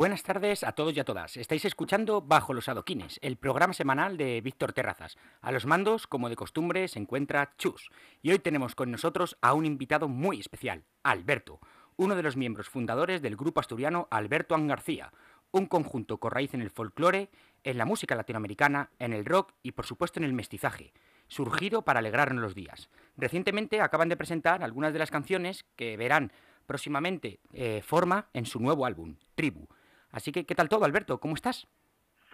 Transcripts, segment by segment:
Buenas tardes a todos y a todas. Estáis escuchando Bajo los Adoquines, el programa semanal de Víctor Terrazas. A los mandos, como de costumbre, se encuentra Chus. Y hoy tenemos con nosotros a un invitado muy especial, Alberto, uno de los miembros fundadores del grupo asturiano Alberto Angarcía, un conjunto con raíz en el folclore, en la música latinoamericana, en el rock y por supuesto en el mestizaje, surgido para alegrarnos los días. Recientemente acaban de presentar algunas de las canciones que verán próximamente eh, forma en su nuevo álbum, Tribu. Así que, ¿qué tal todo, Alberto? ¿Cómo estás?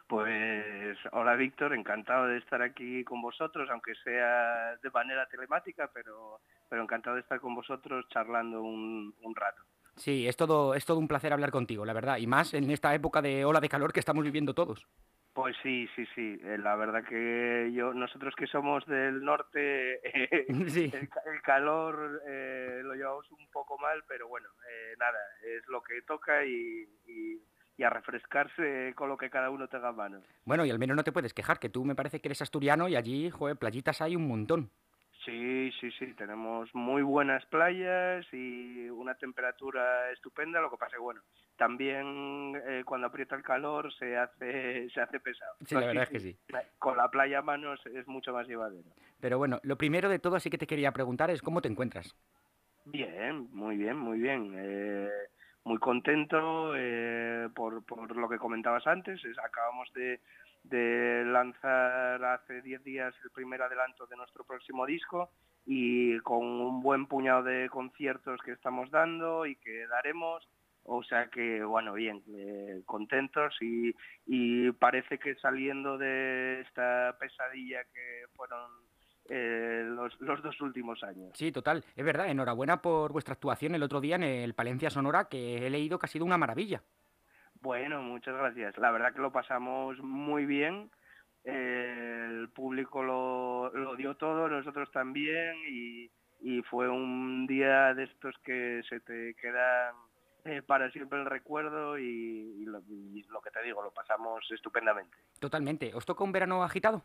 Pues hola Víctor, encantado de estar aquí con vosotros, aunque sea de manera telemática, pero, pero encantado de estar con vosotros charlando un, rato. Sí, es todo, es todo un placer hablar contigo, la verdad, y más en esta época de ola de calor que estamos viviendo todos. Pues sí, sí, sí. Eh, la verdad que yo, nosotros que somos del norte, eh, el, calor eh, lo llevamos un poco mal, pero bueno, nada, es lo que toca y y a refrescarse con lo que cada uno tenga a mano. Bueno, y al menos no te puedes quejar, que tú me parece que eres asturiano y allí, joder, playitas hay un montón. Sí, sí, sí, tenemos muy buenas playas y una temperatura estupenda, lo que pasa es que, bueno, también eh, cuando aprieta el calor se hace se hace pesado. Sí, la verdad es que sí. Con la playa a manos es mucho más llevadero. Pero bueno, lo primero de todo, así que te quería preguntar es cómo te encuentras. Bien, muy bien, muy bien. Eh, muy contento eh, por, por, lo que comentabas antes. acabamos de, lanzar hace 10 días el primer adelanto de nuestro próximo disco y con un buen puñado de conciertos que estamos dando y que daremos. O sea que, bueno, bien, eh, contentos y, y parece que saliendo de esta pesadilla que fueron eh, los, dos últimos años. Sí, total, es verdad. Enhorabuena por vuestra actuación el otro día en el Palencia Sonora, que he leído que ha sido una maravilla. Bueno, muchas gracias. La verdad que lo pasamos muy bien. el público lo, dio todo, nosotros también, y, fue un día de estos que se te quedan eh, para siempre el recuerdo y, lo, y, lo, que te digo, lo pasamos estupendamente. Totalmente. ¿Os toca un verano agitado?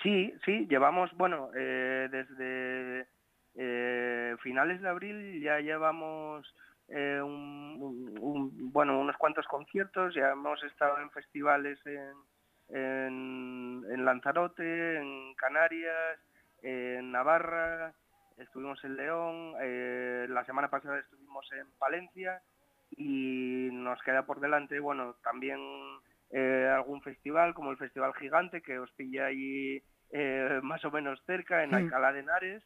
Sí, sí, llevamos, bueno, eh, desde eh, finales de abril ya llevamos eh, un, bueno, unos cuantos conciertos, ya hemos estado en festivales en, en, Lanzarote, en Canarias, en Navarra, estuvimos en León, la semana pasada estuvimos en Palencia y nos queda por delante, bueno, también eh, algún festival como el Festival Gigante que os pilla ahí eh, más o menos cerca, en mm. Alcalá de Henares.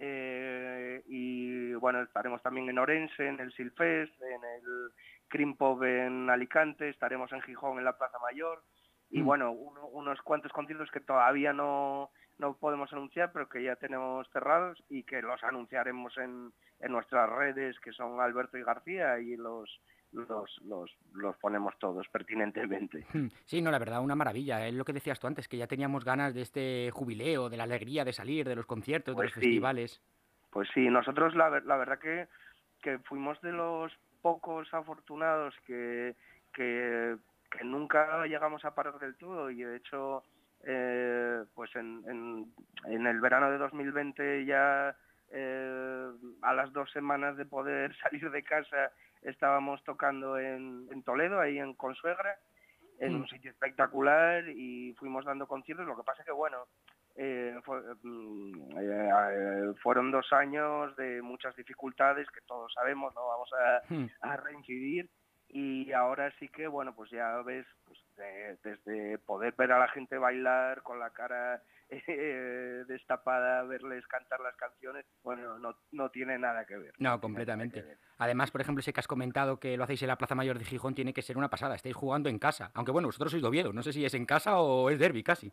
Eh, y bueno, estaremos también en Orense, en el Silfest, en el Crimpov en Alicante, estaremos en Gijón, en la Plaza Mayor. Y mm. bueno, unos cuantos conciertos que todavía no, no podemos anunciar, pero que ya tenemos cerrados y que los anunciaremos en, en nuestras redes, que son Alberto y García, y los los, los, los ponemos todos pertinentemente. Hmm. Sí, no, la verdad, una maravilla. Es lo que decías tú antes, que ya teníamos ganas de este jubileo, de la alegría de salir, de los conciertos, de pues los festivales. Pues sí, nosotros la, la verdad que, que fuimos de los pocos afortunados que, que, nunca llegamos a parar del todo y de hecho eh, pues en, en, en, el verano de 2020 ya eh, a las dos semanas de poder salir de casa estábamos tocando en, Toledo, ahí en Consuegra, en un mm. sitio espectacular y fuimos dando conciertos. Lo que pasa es que, bueno, eh, mm, eh, fueron dos años de muchas dificultades que todos sabemos, no vamos a, mm. a reincidir y ahora sí que, bueno, pues ya ves, pues desde poder ver a la gente bailar con la cara eh, destapada, verles cantar las canciones, bueno, no, no tiene nada que ver. No, completamente. Además, por ejemplo, ese que has comentado que lo hacéis en la Plaza Mayor de Gijón tiene que ser una pasada, estáis jugando en casa, aunque bueno, vosotros sois de Oviedo, no sé si es en casa o es derby casi.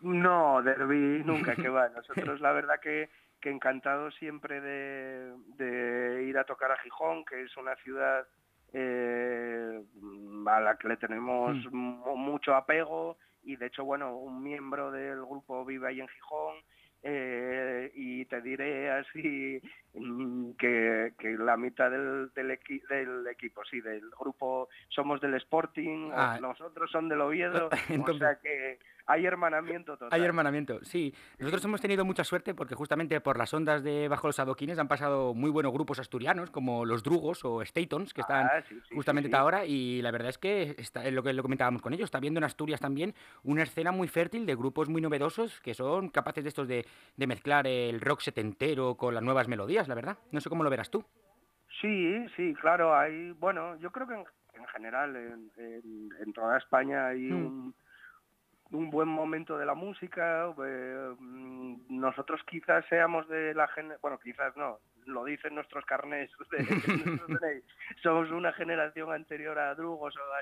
No, derby nunca, que va. Nosotros la verdad que, que encantados siempre de, de ir a tocar a Gijón, que es una ciudad eh, a la que le tenemos mm. mucho apego y de hecho, bueno, un miembro del grupo vive ahí en Gijón eh, y te diré así mm, que, la mitad del, del, equipo, sí, del grupo somos del Sporting, ah. nosotros son del Oviedo, o sea que hay hermanamiento total. Hay hermanamiento, sí. Nosotros hemos tenido mucha suerte porque justamente por las ondas de Bajo los Adoquines han pasado muy buenos grupos asturianos como los Drugos o Statons que están Ah, sí, sí, justamente sí, ahora y la verdad es que está, es lo que lo comentábamos con ellos, está viendo en Asturias también una escena muy fértil de grupos muy novedosos que son capaces de estos de, de mezclar el rock setentero con las nuevas melodías, la verdad. No sé cómo lo verás tú. Sí, sí, claro, hay, bueno, yo creo que en, en general en, en- en toda España hay Mm. un, un buen momento de la música. eh, nosotros quizás seamos de la generación, bueno, quizás no, lo dicen nuestros carnés, somos una generación anterior a Drugos o a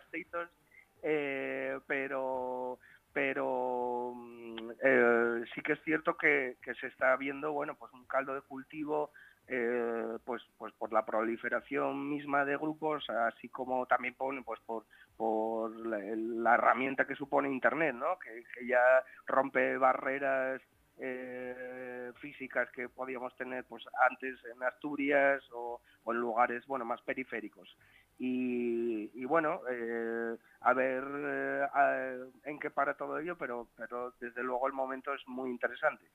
eh, pero pero mm, eh, sí que es cierto que, que se está viendo bueno pues un caldo de cultivo eh, pues pues por la proliferación misma de grupos así como también pone pues por por la, herramienta que supone internet no que, ya rompe barreras eh, físicas que podíamos tener pues antes en Asturias o, en lugares bueno más periféricos. Y, bueno eh, a ver en qué para todo ello pero pero desde luego el momento es muy interesante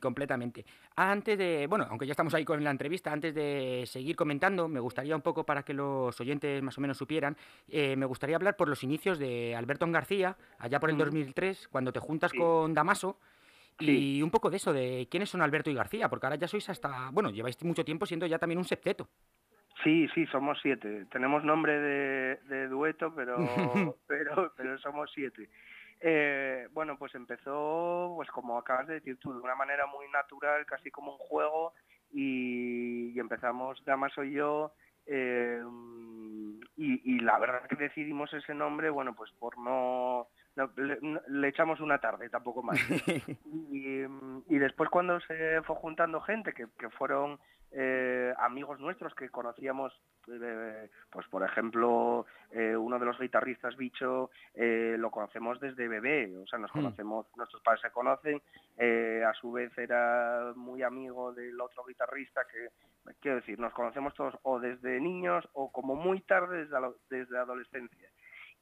completamente. Antes de, bueno, aunque ya estamos ahí con la entrevista, antes de seguir comentando, me gustaría un poco para que los oyentes más o menos supieran, eh, me gustaría hablar por los inicios de Alberto García, allá por el Ujú. 2003, cuando te juntas Sí. con Damaso, Sí. y un poco de eso, de quiénes son Alberto y García, porque ahora ya sois hasta, bueno, lleváis mucho tiempo siendo ya también un septeto. Sí, sí, somos siete. Tenemos nombre de, de dueto, pero, pero, pero somos siete. Eh, bueno, pues empezó, pues como acabas de decir tú, de una manera muy natural, casi como un juego, y, y empezamos Damaso y yo, eh, y, y la verdad que decidimos ese nombre, bueno, pues por no, no- le, no- le echamos una tarde, tampoco más. Y, y después cuando se fue juntando gente que, que fueron eh, amigos nuestros que conocíamos, eh, pues por ejemplo, eh, uno de los guitarristas, Bicho, lo conocemos desde bebé, o sea, nos Hmm. conocemos, nuestros padres se conocen, a su vez era muy amigo del otro guitarrista que, quiero decir, nos conocemos todos o desde niños o como muy tarde desde, desde adolescencia.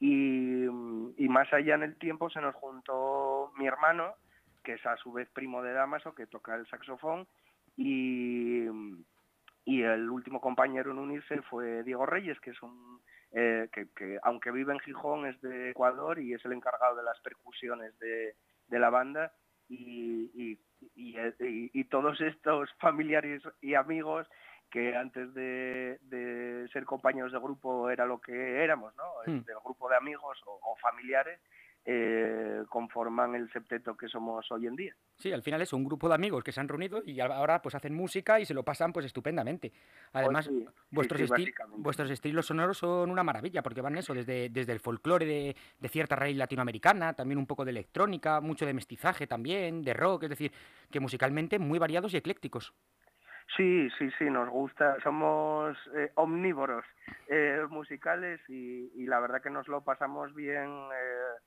Y, y más allá en el tiempo se nos juntó mi hermano, que es a su vez primo de Damaso, que toca el saxofón, y, y el último compañero en unirse fue Diego Reyes, que es un eh, que, que aunque vive en Gijón es de Ecuador y es el encargado de las percusiones de, de la banda y, y, y- y- y todos estos familiares y amigos que antes de, de ser compañeros de grupo era lo que éramos, ¿no? Hmm. Del grupo de amigos o, o familiares, eh, conforman el septeto que somos hoy en día. Sí, al final es un grupo de amigos que se han reunido y ahora pues hacen música y se lo pasan pues estupendamente. Además, Pues sí, sí, vuestros, sí, vuestros estilos sonoros son una maravilla porque van eso, desde, desde el folclore de, de cierta raíz latinoamericana, también un poco de electrónica, mucho de mestizaje también, de rock, es decir, que musicalmente muy variados y eclécticos. Sí, sí, sí, nos gusta, somos eh, omnívoros eh, musicales y, y la verdad que nos lo pasamos bien, eh,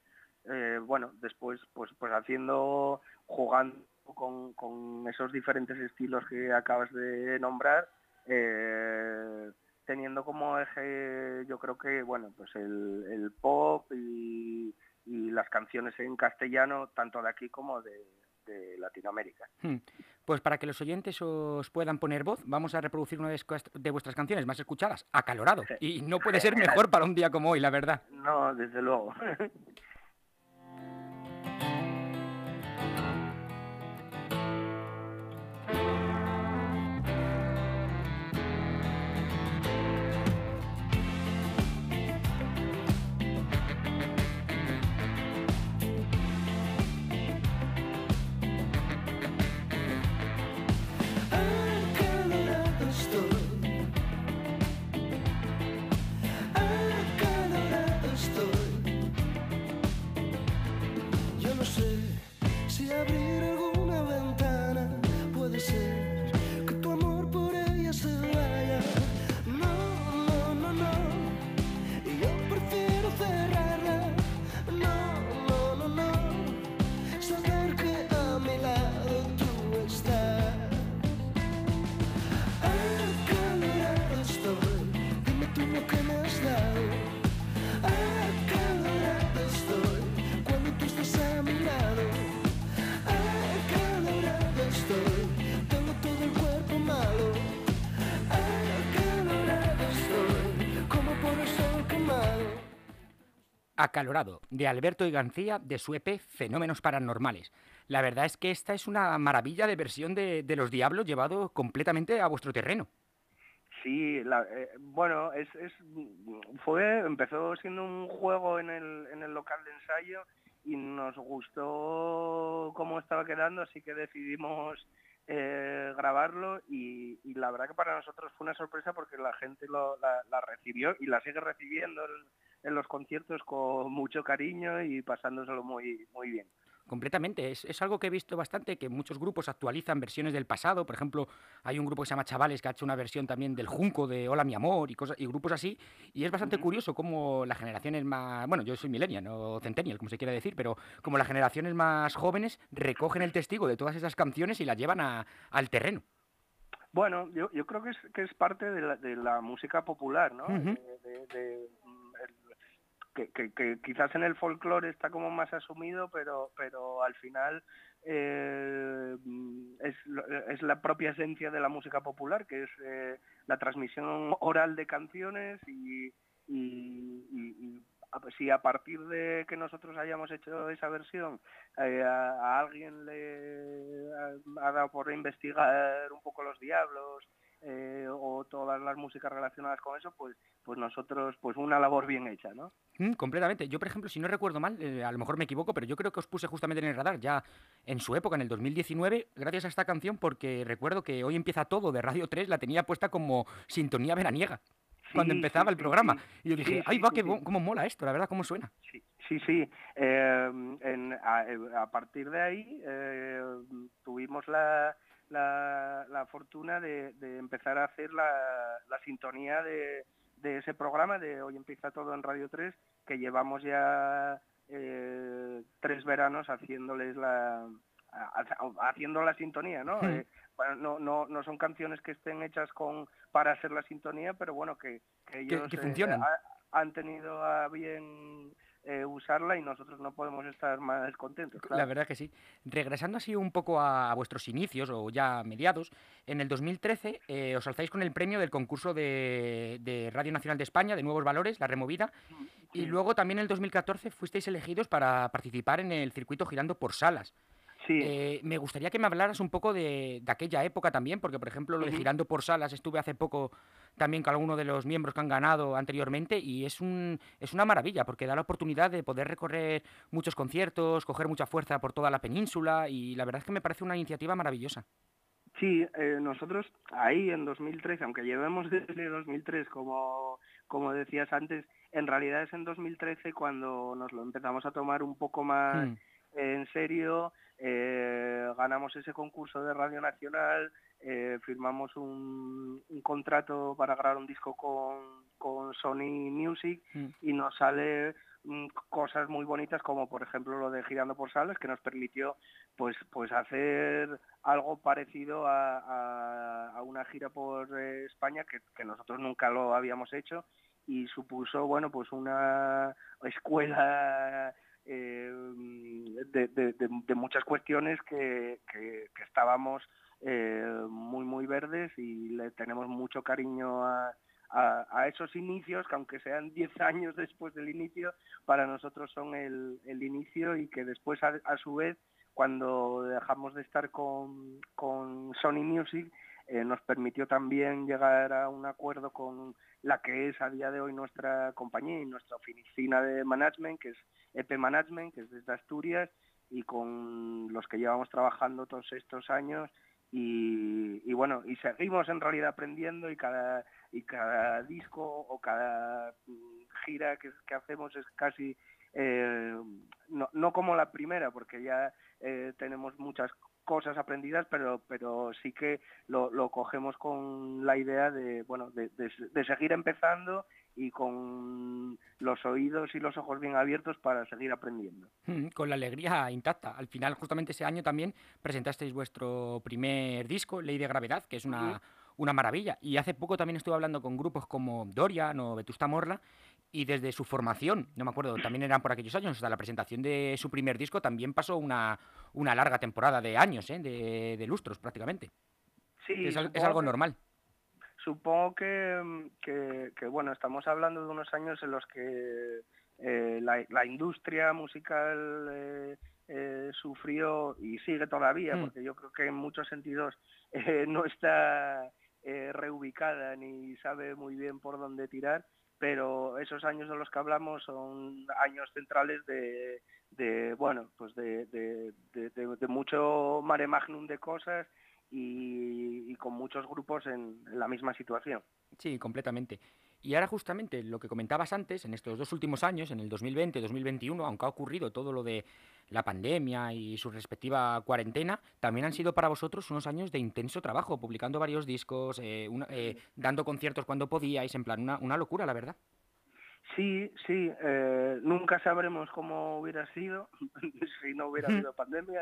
eh, bueno, después pues pues haciendo, jugando con, con esos diferentes estilos que acabas de nombrar, eh, teniendo como eje yo creo que, bueno, pues el, el pop y, y las canciones en castellano, tanto de aquí como de, de Latinoamérica. Hmm. Pues para que los oyentes os puedan poner voz, vamos a reproducir una de vuestras canciones más escuchadas, Acalorado. Y no puede ser mejor para un día como hoy, la verdad. No, desde luego. Acalorado, de Alberto y García, de su EP Fenómenos Paranormales. La verdad es que esta es una maravilla de versión de, de Los Diablos llevado completamente a vuestro terreno. Sí, la, eh, bueno, es, fue, empezó siendo un juego en el, en el local de ensayo y nos gustó cómo estaba quedando, así que decidimos eh, grabarlo y, la verdad que para nosotros fue una sorpresa porque la gente lo, la, recibió y la sigue recibiendo en, en, los conciertos con mucho cariño y pasándoselo muy, muy bien completamente. Es, es, algo que he visto bastante, que muchos grupos actualizan versiones del pasado. Por ejemplo, hay un grupo que se llama Chavales que ha hecho una versión también del Junco de Hola mi amor y, cosas, y grupos así. Y es bastante uh -huh. curioso cómo las generaciones más... Bueno, yo soy millennial, no centennial, como se quiera decir, pero como las generaciones más jóvenes recogen el testigo de todas esas canciones y las llevan a, al terreno. Bueno, yo, yo creo que es, que es parte de la, de la música popular, ¿no? Uh -huh. de, de, de que, que, que, quizás en el folclore está como más asumido, pero, pero al final eh, es, es, la propia esencia de la música popular, que es eh, la transmisión oral de canciones y, y, si a partir de que nosotros hayamos hecho esa versión eh, a, alguien le ha dado por investigar un poco los diablos, eh, o todas las músicas relacionadas con eso, pues, pues nosotros, pues una labor bien hecha, ¿no? Mm, completamente. Yo, por ejemplo, si no recuerdo mal, eh, a lo mejor me equivoco, pero yo creo que os puse justamente en el radar ya en su época, en el 2019, gracias a esta canción, porque recuerdo que hoy empieza todo de Radio 3, la tenía puesta como sintonía veraniega. Sí, cuando empezaba sí, el programa. Sí, y yo dije, ay, va, que, cómo mola esto, la verdad, cómo suena. Sí, sí, sí. Eh, en, a, a, partir de ahí eh, tuvimos la, la, la fortuna de, de, empezar a hacer la, la sintonía de, de, ese programa de Hoy empieza todo en Radio 3, que llevamos ya eh, tres veranos haciéndoles la haciendo la sintonía, ¿no? Eh, bueno, no, no, no son canciones que estén hechas con para hacer la sintonía, pero bueno, que, que ellos que, que funcionan. Eh, han tenido a bien eh, usarla y nosotros no podemos estar más contentos. Claro. La verdad que sí. Regresando así un poco a, a vuestros inicios o ya mediados, en el 2013 eh, os alzáis con el premio del concurso de, de, Radio Nacional de España de Nuevos Valores, La Removida, sí. y luego también en el 2014 fuisteis elegidos para participar en el circuito girando por salas. Sí. Eh, me gustaría que me hablaras un poco de, de, aquella época también, porque por ejemplo lo de Girando por Salas estuve hace poco también con alguno de los miembros que han ganado anteriormente y es, un, es una maravilla porque da la oportunidad de poder recorrer muchos conciertos, coger mucha fuerza por toda la península y la verdad es que me parece una iniciativa maravillosa. Sí, eh, nosotros ahí en 2013, aunque llevemos desde 2003 como, como decías antes, en realidad es en 2013 cuando nos lo empezamos a tomar un poco más... Hmm en serio, eh, ganamos ese concurso de Radio Nacional, eh, firmamos un, un, contrato para grabar un disco con, con Sony Music mm. y nos sale mm, cosas muy bonitas como por ejemplo lo de Girando por Salas que nos permitió pues pues hacer algo parecido a, a, a una gira por eh, España que, que nosotros nunca lo habíamos hecho y supuso bueno pues una escuela eh, de, de, de, de, muchas cuestiones que, que, que estábamos eh, muy, muy verdes y le tenemos mucho cariño a, a, esos inicios, que aunque sean 10 años después del inicio, para nosotros son el, el inicio y que después, a, a, su vez, cuando dejamos de estar con, con Sony Music, eh, nos permitió también llegar a un acuerdo con la que es a día de hoy nuestra compañía y nuestra oficina de management, que es EP Management, que es desde Asturias, y con los que llevamos trabajando todos estos años. Y, y bueno, y seguimos en realidad aprendiendo y cada, y cada disco o cada gira que, hacemos es casi eh, no, no como la primera, porque ya eh, tenemos muchas cosas aprendidas, pero, pero sí que lo, lo cogemos con la idea de, bueno, de, de, seguir empezando y con los oídos y los ojos bien abiertos para seguir aprendiendo. Con la alegría intacta. Al final, justamente ese año también presentasteis vuestro primer disco, Ley de Gravedad, que es una... Sí una maravilla. Y hace poco también estuve hablando con grupos como Dorian o Vetusta Morla y desde su formación, no me acuerdo, también eran por aquellos años, hasta la presentación de su primer disco también pasó una, una larga temporada de años, ¿eh? de, de lustros prácticamente. Sí, es, es algo normal. Supongo que, que, que, bueno, estamos hablando de unos años en los que eh, la, la, industria musical eh, eh, sufrió y sigue todavía, mm. porque yo creo que en muchos sentidos no está reubicada ni sabe muy bien por dónde tirar, pero esos años de los que hablamos son años centrales de, de bueno, pues de, de mucho mare magnum de cosas y, y con muchos grupos en, en la misma situación. Sí, completamente. Y ahora justamente lo que comentabas antes, en estos dos últimos años, en el 2020-2021, aunque ha ocurrido todo lo de la pandemia y su respectiva cuarentena, también han sido para vosotros unos años de intenso trabajo, publicando varios discos, eh, una, eh, dando conciertos cuando podíais, en plan, una, una locura, la verdad. Sí, sí, eh, nunca sabremos cómo hubiera sido si no hubiera habido pandemia.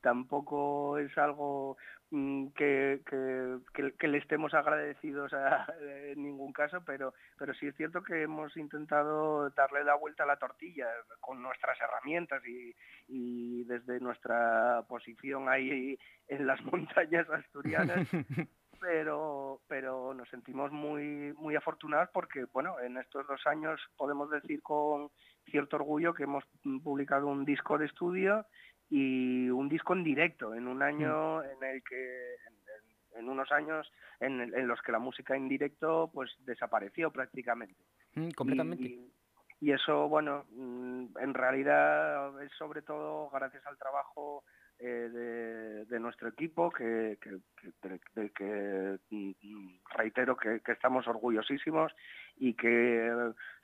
Tampoco es algo mm, que, que, que, que, le estemos agradecidos a, en ningún caso, pero, pero sí es cierto que hemos intentado darle la vuelta a la tortilla con nuestras herramientas y, y desde nuestra posición ahí en las montañas asturianas pero pero nos sentimos muy muy afortunados porque bueno en estos dos años podemos decir con cierto orgullo que hemos publicado un disco de estudio y un disco en directo en un año en el que en, en unos años en, en, los que la música en directo pues desapareció prácticamente. Mm, completamente. y, y eso bueno mm, en realidad es sobre todo gracias al trabajo eh, de, de, nuestro equipo, que, que, que, de, que mm, reitero que, que, estamos orgullosísimos y que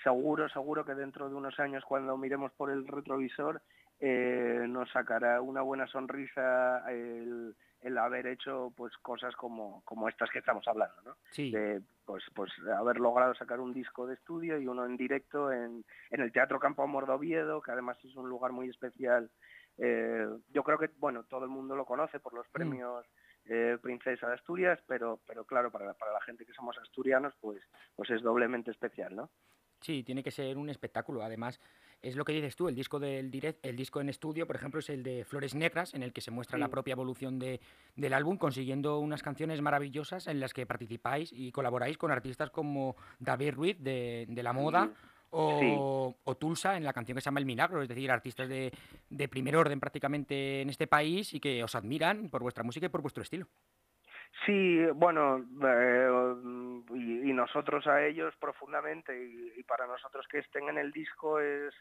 seguro, seguro que dentro de unos años cuando miremos por el retrovisor eh, nos sacará una buena sonrisa el, el haber hecho pues cosas como, como estas que estamos hablando, ¿no? Sí. De, pues, pues haber logrado sacar un disco de estudio y uno en directo en, en el Teatro Campo Amor de Oviedo, que además es un lugar muy especial eh, yo creo que, bueno, todo el mundo lo conoce por los premios eh, Princesa de Asturias, pero, pero claro, para, para la gente que somos asturianos, pues, pues es doblemente especial, ¿no? Sí, tiene que ser un espectáculo. Además, es lo que dices tú, el disco del direct, el disco en estudio, por ejemplo, es el de Flores Negras, en el que se muestra sí. la propia evolución de, del álbum, consiguiendo unas canciones maravillosas en las que participáis y colaboráis con artistas como David Ruiz de, de La Moda. Sí o, sí. o, Tulsa en la canción que se llama El Milagro, es decir, artistas de, de, primer orden prácticamente en este país y que os admiran por vuestra música y por vuestro estilo. Sí, bueno, eh, y, nosotros a ellos profundamente y, para nosotros que estén en el disco es,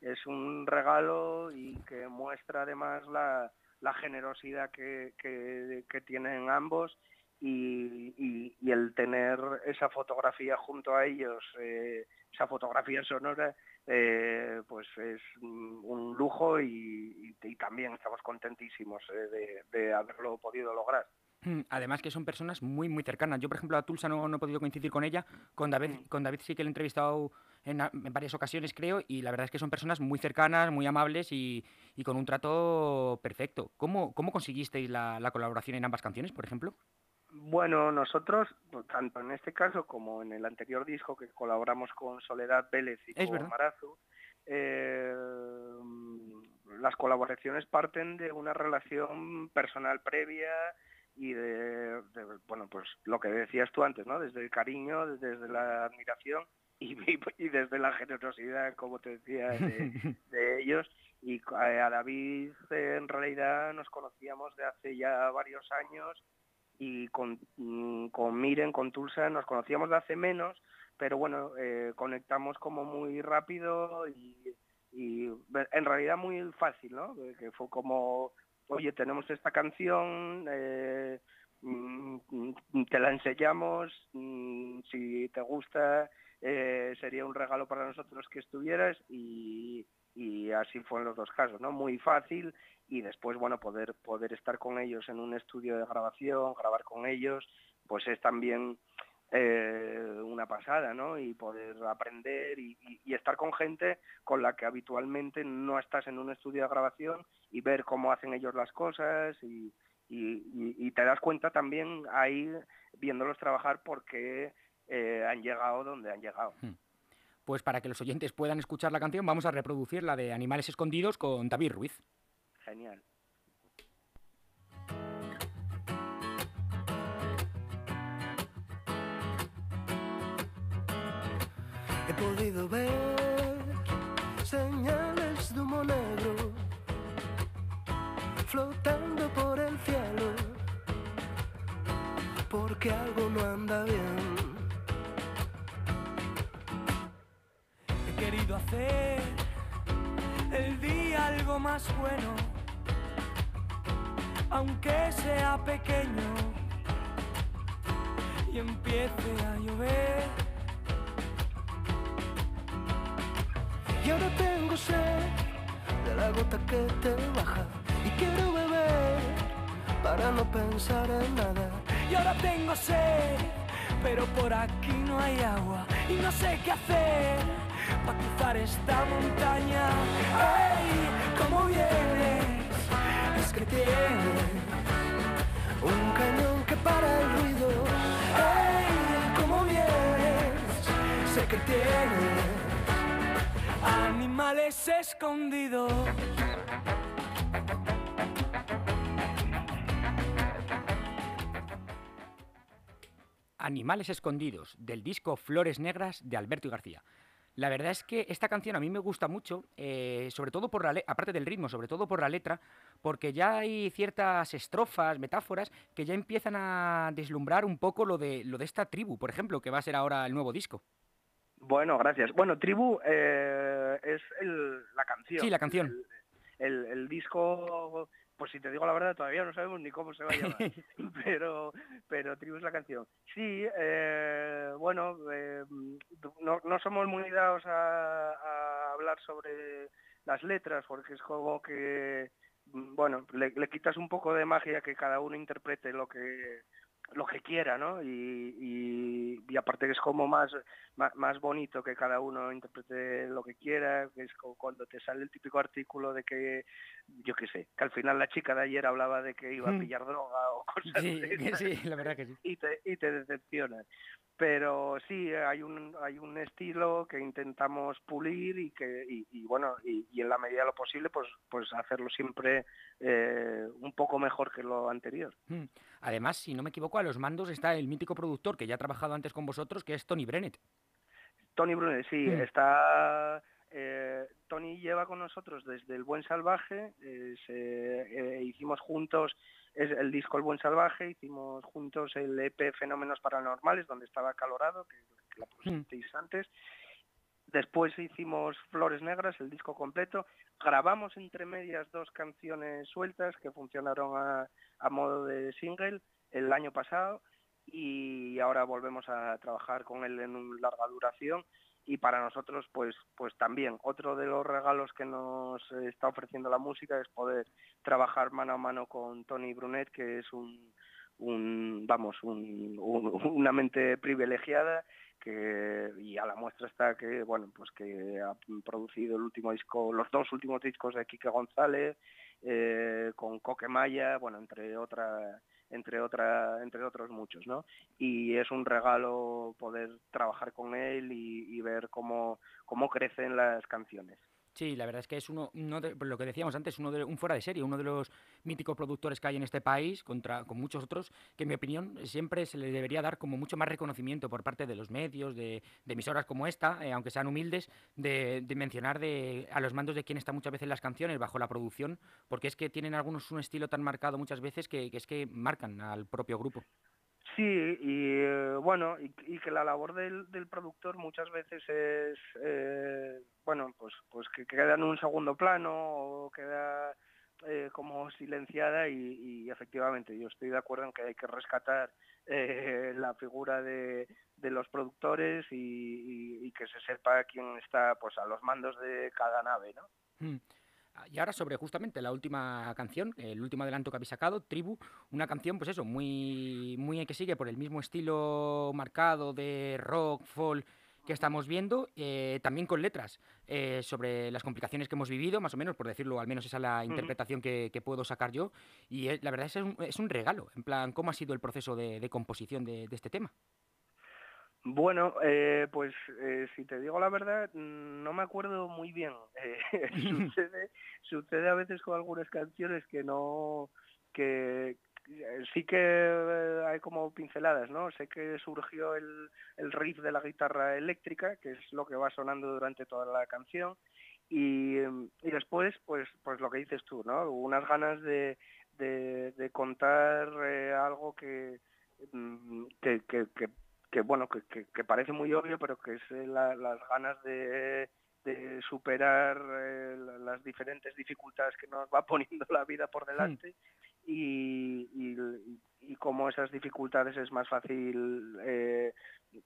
es un regalo y que muestra además la, la generosidad que, que, tienen ambos y, y, el tener esa fotografía junto a ellos, eh, esa fotografía sonora, eh, pues es un lujo y, también estamos contentísimos eh, de, haberlo podido lograr. Además que son personas muy muy cercanas. Yo, por ejemplo, a Tulsa no, no he podido coincidir con ella. Con David, mm. con David sí que le he entrevistado en, en, varias ocasiones, creo, y la verdad es que son personas muy cercanas, muy amables y, y con un trato perfecto. ¿Cómo, cómo conseguisteis la, la colaboración en ambas canciones, por ejemplo? Bueno, nosotros, tanto en este caso como en el anterior disco que colaboramos con Soledad Vélez y es con verdad. Marazu, eh, las colaboraciones parten de una relación personal previa y de, de, bueno, pues lo que decías tú antes, ¿no? Desde el cariño, desde la admiración y, y desde la generosidad, como te decía, de, de ellos. Y a David eh, en realidad nos conocíamos de hace ya varios años y con, mm, con Miren, con Tulsa, nos conocíamos de hace menos, pero bueno, eh, conectamos como muy rápido y, y en realidad muy fácil, ¿no? Que fue como, oye, tenemos esta canción, eh, mm, te la enseñamos, mm, si te gusta, eh, sería un regalo para nosotros que estuvieras y, y así fue en los dos casos, ¿no? Muy fácil y después, bueno, poder, poder estar con ellos en un estudio de grabación, grabar con ellos, pues es también eh, una pasada, ¿no? Y poder aprender y, y, y, estar con gente con la que habitualmente no estás en un estudio de grabación y ver cómo hacen ellos las cosas y, y te das cuenta también ahí viéndolos trabajar porque eh, han llegado donde han llegado. Hmm. Pues para que los oyentes puedan escuchar la canción vamos a reproducir la de Animales Escondidos con David Ruiz. Genial. He podido ver señales de humo negro flotando por el cielo, porque algo no anda bien. He querido hacer el día algo más bueno, aunque sea pequeño y empiece a llover. Y ahora tengo sed de la gota que te baja y quiero beber para no pensar en nada. Y ahora tengo sed, pero por aquí no hay agua y no sé qué hacer para cruzar esta montaña. ¡Ey! ¿Cómo vienes? Es que tienes Un cañón que para el ruido, ¡Ey! ¿Cómo vienes? sé que tiene Animales escondidos. Animales Escondidos, del disco Flores Negras de Alberto y García. La verdad es que esta canción a mí me gusta mucho, eh, sobre todo por la aparte del ritmo, sobre todo por la letra, porque ya hay ciertas estrofas, metáforas, que ya empiezan a deslumbrar un poco lo de, lo de esta tribu, por ejemplo, que va a ser ahora el nuevo disco. Bueno, gracias. Bueno, Tribu eh, es el- la canción. Sí, la canción. El, el- el disco, pues si te digo la verdad, todavía no sabemos ni cómo se va a llamar. pero, pero Tribu es la canción. Sí, eh, bueno, eh, no, no somos muy dados a, a hablar sobre las letras, porque es como que, bueno, le, le quitas un poco de magia que cada uno interprete lo que lo que quiera, ¿no? Y, y, y aparte que es como más, más, más bonito que cada uno interprete lo que quiera, que es como cuando te sale el típico artículo de que, yo qué sé, que al final la chica de ayer hablaba de que iba a Mm. pillar droga o cosas Sí, de sí, la verdad que sí. y te, y te decepcionan. Pero sí, hay un, hay un estilo que intentamos pulir y que y, y bueno y, y en la medida de lo posible pues pues hacerlo siempre eh, un poco mejor que lo anterior. Mm. Además, si no me equivoco, a los mandos está el mítico productor que ya ha trabajado antes con vosotros, que es Tony Bennett. Tony Brunet, sí, Mm. está. eh, Tony lleva con nosotros desde El Buen Salvaje. eh, se- eh, hicimos juntos es el disco El Buen Salvaje, hicimos juntos el EP Fenómenos Paranormales, donde estaba Calorado, que, que la pusisteis antes. Después hicimos Flores Negras, el disco completo. Grabamos entre medias dos canciones sueltas que funcionaron a, a modo de single el año pasado y ahora volvemos a trabajar con él en un larga duración y para nosotros pues pues también otro de los regalos que nos está ofreciendo la música es poder trabajar mano a mano con Tony Brunet que es un, un vamos un- un- una mente privilegiada que y a la muestra está que bueno pues que ha producido el último disco los dos últimos discos de Quique González eh, con Coque Maya bueno entre otras entre otra entre otros muchos no y es un regalo poder trabajar con él y, y ver cómo cómo crecen las canciones Sí, la verdad es que es uno, uno de, lo que decíamos antes, uno de, un fuera de serie, uno de los míticos productores que hay en este país, contra, con muchos otros, que en mi opinión siempre se le debería dar como mucho más reconocimiento por parte de los medios, de, de emisoras como esta, eh, aunque sean humildes, de, de mencionar de, a los mandos de quien está muchas veces las canciones bajo la producción, porque es que tienen algunos un estilo tan marcado muchas veces que, que es que marcan al propio grupo. Sí, y bueno, y, y que la labor del, del productor muchas veces es, eh, bueno, pues, pues que queda en un segundo plano o queda eh, como silenciada y, y efectivamente yo estoy de acuerdo en que hay que rescatar eh, la figura de, los productores y que se sepa quién está pues a los mandos de cada nave, ¿no? Mm. Y ahora sobre justamente la última canción, el último adelanto que habéis sacado, Tribu, una canción pues eso, muy, muy que sigue por el mismo estilo marcado de rock, folk que estamos viendo, eh, también con letras eh, sobre las complicaciones que hemos vivido, más o menos, por decirlo, al menos esa es la interpretación que, que puedo sacar yo, y eh, la verdad es un, es un regalo, en plan, ¿cómo ha sido el proceso de, de composición de, de este tema? Bueno, eh, pues eh, si te digo la verdad, mm, no me acuerdo muy bien. Eh, sucede, sucede a veces con algunas canciones que no, que, eh, sí que eh, hay como pinceladas, ¿no? Sé que surgió el, el riff de la guitarra eléctrica, que es lo que va sonando durante toda la canción, y, y después, pues, pues lo que dices tú, ¿no? Unas ganas de, de, de contar eh, algo que, mm, que, que, que, que, bueno, que, que, que parece muy obvio, pero que es eh, la- las ganas de, de superar eh, la- las diferentes dificultades que nos va poniendo la vida por delante y, y, y cómo esas dificultades es más fácil eh,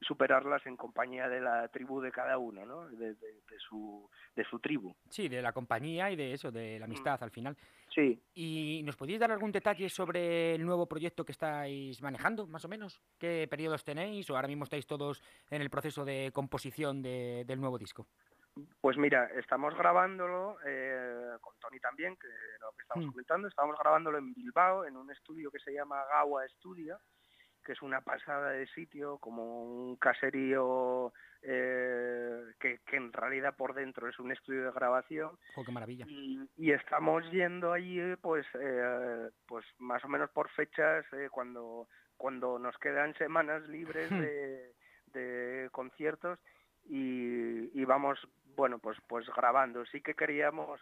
superarlas en compañía de la tribu de cada uno, ¿no? de, de- de su, de su tribu. Sí, de la compañía y de eso, de la amistad al final. Sí, ¿Y nos podéis dar algún detalle sobre el nuevo proyecto que estáis manejando, más o menos? ¿Qué periodos tenéis o ahora mismo estáis todos en el proceso de composición de- del nuevo disco? Pues mira, estamos grabándolo eh, con Tony también, que lo que estamos Mm. comentando, estamos grabándolo en Bilbao, en un estudio que se llama Gawa Studio, que es una pasada de sitio, como un caserío eh, que, que en realidad por dentro es un estudio de grabación ¡Jo, qué maravilla! y, y estamos yendo allí pues eh, pues más o menos por fechas eh, cuando cuando nos quedan semanas libres de, de conciertos y, y vamos bueno pues pues grabando sí que queríamos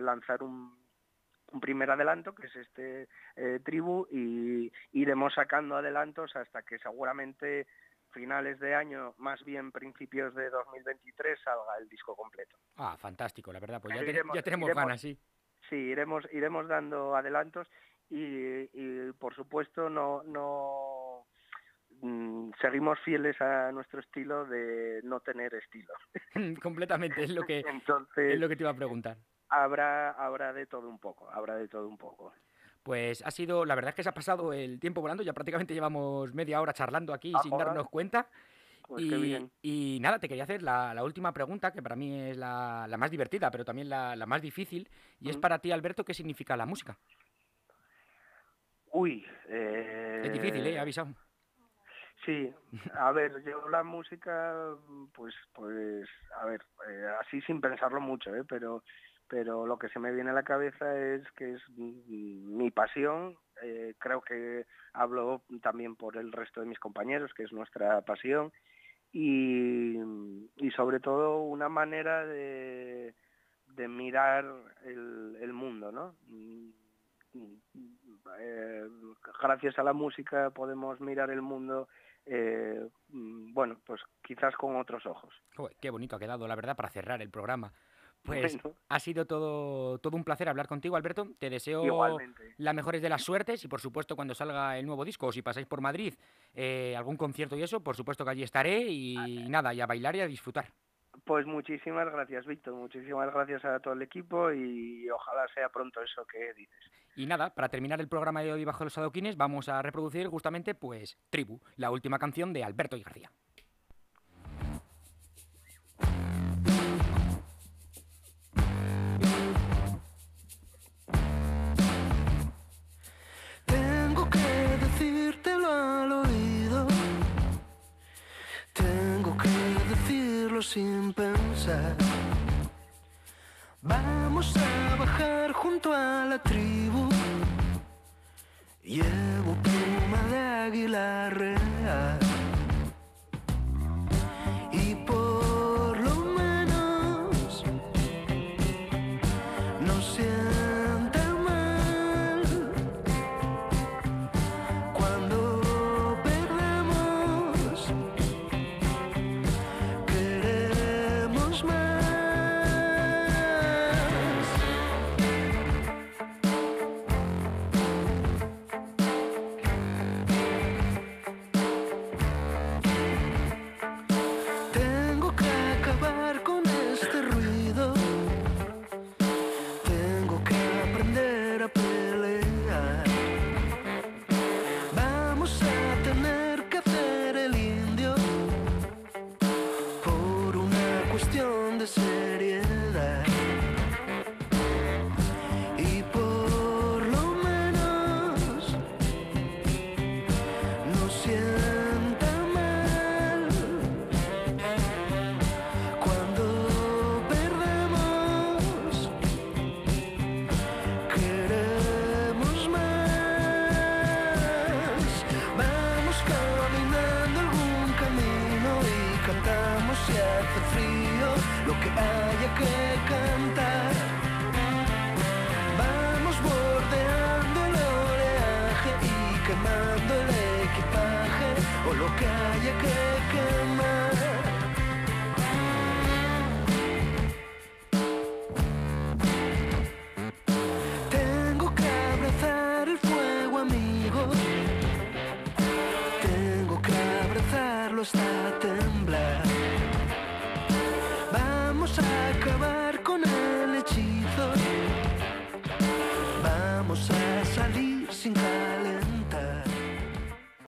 lanzar un un primer adelanto que es este eh, tribu y iremos sacando adelantos hasta que seguramente finales de año más bien principios de 2023 salga el disco completo Ah, fantástico, la verdad, pues ya, te- tenemos iremos- ganas, sí. Sí, iremos, iremos dando adelantos y, y, por supuesto no, no mm, seguimos fieles a nuestro estilo de no tener estilo. Completamente, es lo que Entonces es lo que te iba a preguntar. Habrá, habrá de todo un poco, habrá de todo un poco. Pues ha sido, la verdad es que se ha pasado el tiempo volando, ya prácticamente llevamos media hora charlando aquí sin darnos cuenta. Pues y, y nada, te quería hacer la, la última pregunta, que para mí es la, la más divertida, pero también la, la más difícil, y es para ti, Alberto, ¿qué significa la música? Uy, eh, Es difícil, ¿eh? He avisado. Sí, a ver, yo la música, pues, pues, a ver, eh, así sin pensarlo mucho, ¿eh? pero, pero lo que se me viene a la cabeza es que es mi pasión. eh, creo que hablo también por el resto de mis compañeros, que es nuestra pasión y, y sobre todo una manera de, de mirar el, mundo, ¿no? Eh, gracias a la música podemos mirar el mundo eh, bueno, pues quizás con otros ojos. Joder, qué bonito ha quedado, la verdad, para cerrar el programa. Pues Bueno, ha sido todo, todo un placer hablar contigo, Alberto. Te deseo igualmente. las mejores de las suertes y por supuesto cuando salga el nuevo disco o si pasáis por Madrid eh, algún concierto y eso, por supuesto que allí estaré y nada, y a bailar y a disfrutar. Pues muchísimas gracias, Víctor. Muchísimas gracias a todo el equipo y ojalá sea pronto eso que dices. Y nada, para terminar el programa de hoy bajo los adoquines vamos a reproducir justamente pues Tribu, la última canción de Alberto y García. Decírtelo al oído. Tengo que decirlo sin pensar. Vamos a bajar junto a la tribu. Llevo pluma de águila real.